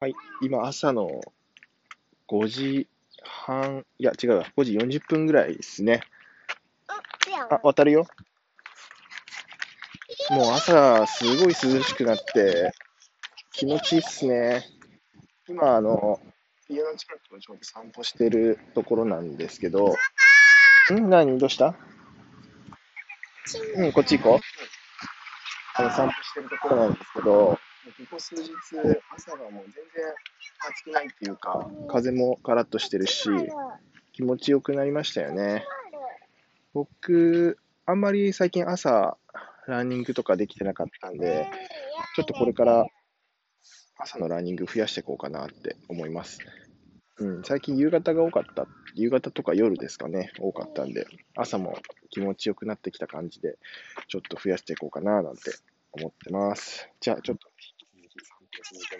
はい、今朝の5時半、いや違うわ、5時40分ぐらいですね。あ、渡るよ。もう朝、すごい涼しくなって、気持ちいいっすね。今、あの、家の近くをちょうど散歩してるところなんですけど、ん。何？どうした？うん、こっち行こう。あの散歩してるところなんですけど、数日、朝がもう全然暑くないっていうか、風もカラッとしてるし、気持ちよくなりましたよね。僕、あんまり最近朝、ランニングとかできてなかったんで、ちょっとこれから朝のランニング増やしていこうかなって思います。うん、最近夕方が多かった。夕方とか夜ですかね、多かったんで、朝も気持ちよくなってきた感じで、ちょっと増やしていこうかななんて思ってます。じゃあ、ちょっと刷新一下